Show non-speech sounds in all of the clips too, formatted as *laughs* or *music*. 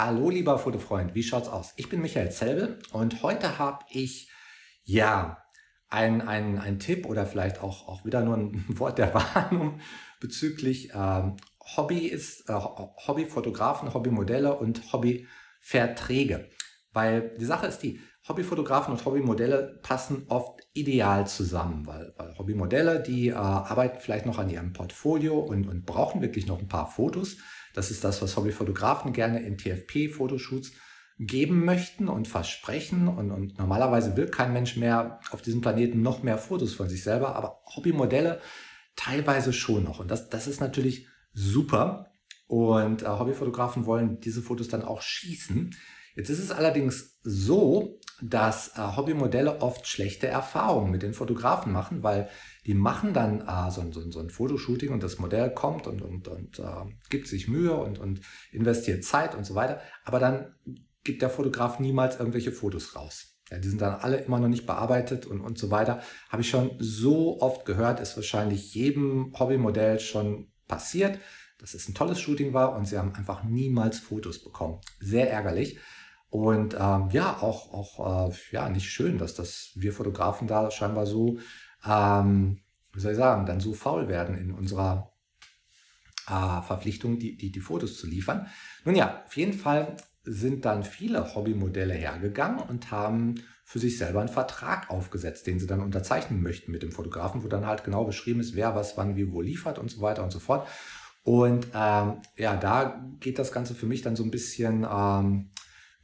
Hallo lieber Fotofreund, wie schaut's aus? Ich bin Michael Zelbe und heute habe ich ja ein, ein, ein Tipp oder vielleicht auch, auch wieder nur ein *laughs* Wort der Warnung bezüglich ähm, Hobby ist, äh, Hobbyfotografen, Hobbymodelle und Hobbyverträge. Weil die Sache ist die, Hobbyfotografen und Hobbymodelle passen oft ideal zusammen, weil, weil Hobbymodelle, die äh, arbeiten vielleicht noch an ihrem Portfolio und, und brauchen wirklich noch ein paar Fotos. Das ist das, was Hobbyfotografen gerne in TFP-Fotoshoots geben möchten und versprechen. Und, und normalerweise will kein Mensch mehr auf diesem Planeten noch mehr Fotos von sich selber, aber Hobbymodelle teilweise schon noch. Und das, das ist natürlich super. Und äh, Hobbyfotografen wollen diese Fotos dann auch schießen. Jetzt ist es allerdings so, dass äh, Hobbymodelle oft schlechte Erfahrungen mit den Fotografen machen, weil die machen dann äh, so, so, so, ein Fotoshooting und das Modell kommt und, und, und äh, gibt sich Mühe und, und investiert Zeit und so weiter, aber dann gibt der Fotograf niemals irgendwelche Fotos raus. Ja, die sind dann alle immer noch nicht bearbeitet und, und so weiter. Habe ich schon so oft gehört, ist wahrscheinlich jedem Hobbymodell schon passiert, dass es ein tolles Shooting war und sie haben einfach niemals Fotos bekommen. Sehr ärgerlich. Und ähm, ja, auch, auch äh, ja, nicht schön, dass das wir Fotografen da scheinbar so, ähm, wie soll ich sagen, dann so faul werden in unserer äh, Verpflichtung, die, die, die Fotos zu liefern. Nun ja, auf jeden Fall sind dann viele Hobbymodelle hergegangen und haben für sich selber einen Vertrag aufgesetzt, den sie dann unterzeichnen möchten mit dem Fotografen, wo dann halt genau beschrieben ist, wer was wann wie wo liefert und so weiter und so fort. Und ähm, ja, da geht das Ganze für mich dann so ein bisschen ähm,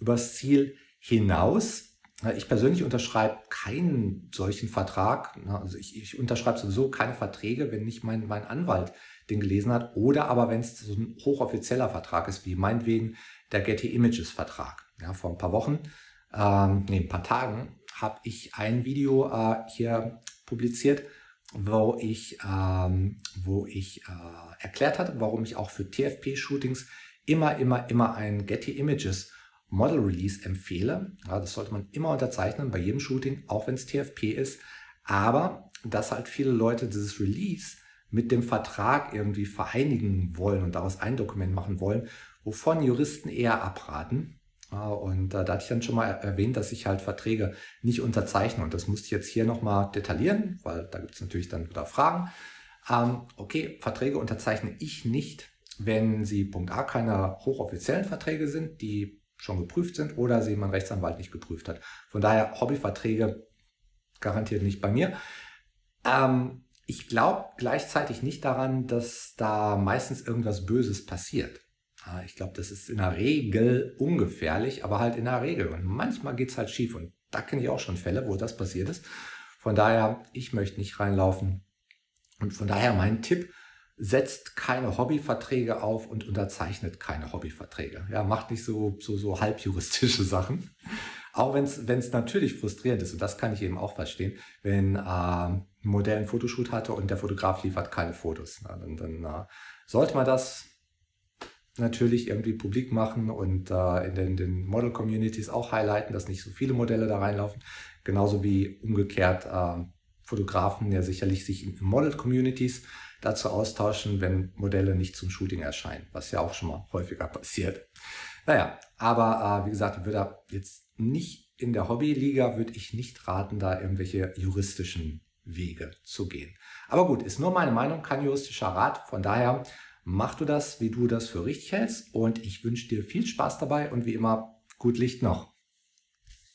übers Ziel hinaus. Ich persönlich unterschreibe keinen solchen Vertrag. Also ich, ich unterschreibe sowieso keine Verträge, wenn nicht mein, mein Anwalt den gelesen hat. Oder aber wenn es so ein hochoffizieller Vertrag ist, wie meinetwegen der Getty Images Vertrag. Ja, vor ein paar Wochen, ähm, nee, ein paar Tagen, habe ich ein Video äh, hier publiziert, wo ich, ähm, wo ich äh, erklärt hatte, warum ich auch für TFP-Shootings immer, immer, immer ein Getty Images Model Release empfehle. Ja, das sollte man immer unterzeichnen bei jedem Shooting, auch wenn es TFP ist. Aber dass halt viele Leute dieses Release mit dem Vertrag irgendwie vereinigen wollen und daraus ein Dokument machen wollen, wovon Juristen eher abraten. Und da hatte ich dann schon mal erwähnt, dass ich halt Verträge nicht unterzeichne. Und das musste ich jetzt hier nochmal detaillieren, weil da gibt es natürlich dann wieder Fragen. Ähm, okay, Verträge unterzeichne ich nicht, wenn sie Punkt A keine hochoffiziellen Verträge sind, die schon geprüft sind oder sie mein Rechtsanwalt nicht geprüft hat. Von daher Hobbyverträge garantiert nicht bei mir. Ähm, ich glaube gleichzeitig nicht daran, dass da meistens irgendwas Böses passiert. Ich glaube, das ist in der Regel ungefährlich, aber halt in der Regel. Und manchmal geht's halt schief. Und da kenne ich auch schon Fälle, wo das passiert ist. Von daher, ich möchte nicht reinlaufen. Und von daher mein Tipp, setzt keine Hobbyverträge auf und unterzeichnet keine Hobbyverträge. Ja, macht nicht so, so, so halbjuristische *laughs* Sachen. Auch wenn es natürlich frustrierend ist, und das kann ich eben auch verstehen, wenn äh, ein Modell ein Fotoshoot hatte und der Fotograf liefert keine Fotos. Na, dann dann äh, sollte man das natürlich irgendwie publik machen und äh, in den, den Model-Communities auch highlighten, dass nicht so viele Modelle da reinlaufen. Genauso wie umgekehrt äh, Fotografen ja sicherlich sich in Model-Communities dazu austauschen, wenn Modelle nicht zum Shooting erscheinen, was ja auch schon mal häufiger passiert. Naja, aber äh, wie gesagt, ich würde jetzt nicht in der Hobbyliga würde ich nicht raten, da irgendwelche juristischen Wege zu gehen. Aber gut, ist nur meine Meinung, kein juristischer Rat. Von daher mach du das, wie du das für richtig hältst. Und ich wünsche dir viel Spaß dabei und wie immer gut Licht noch.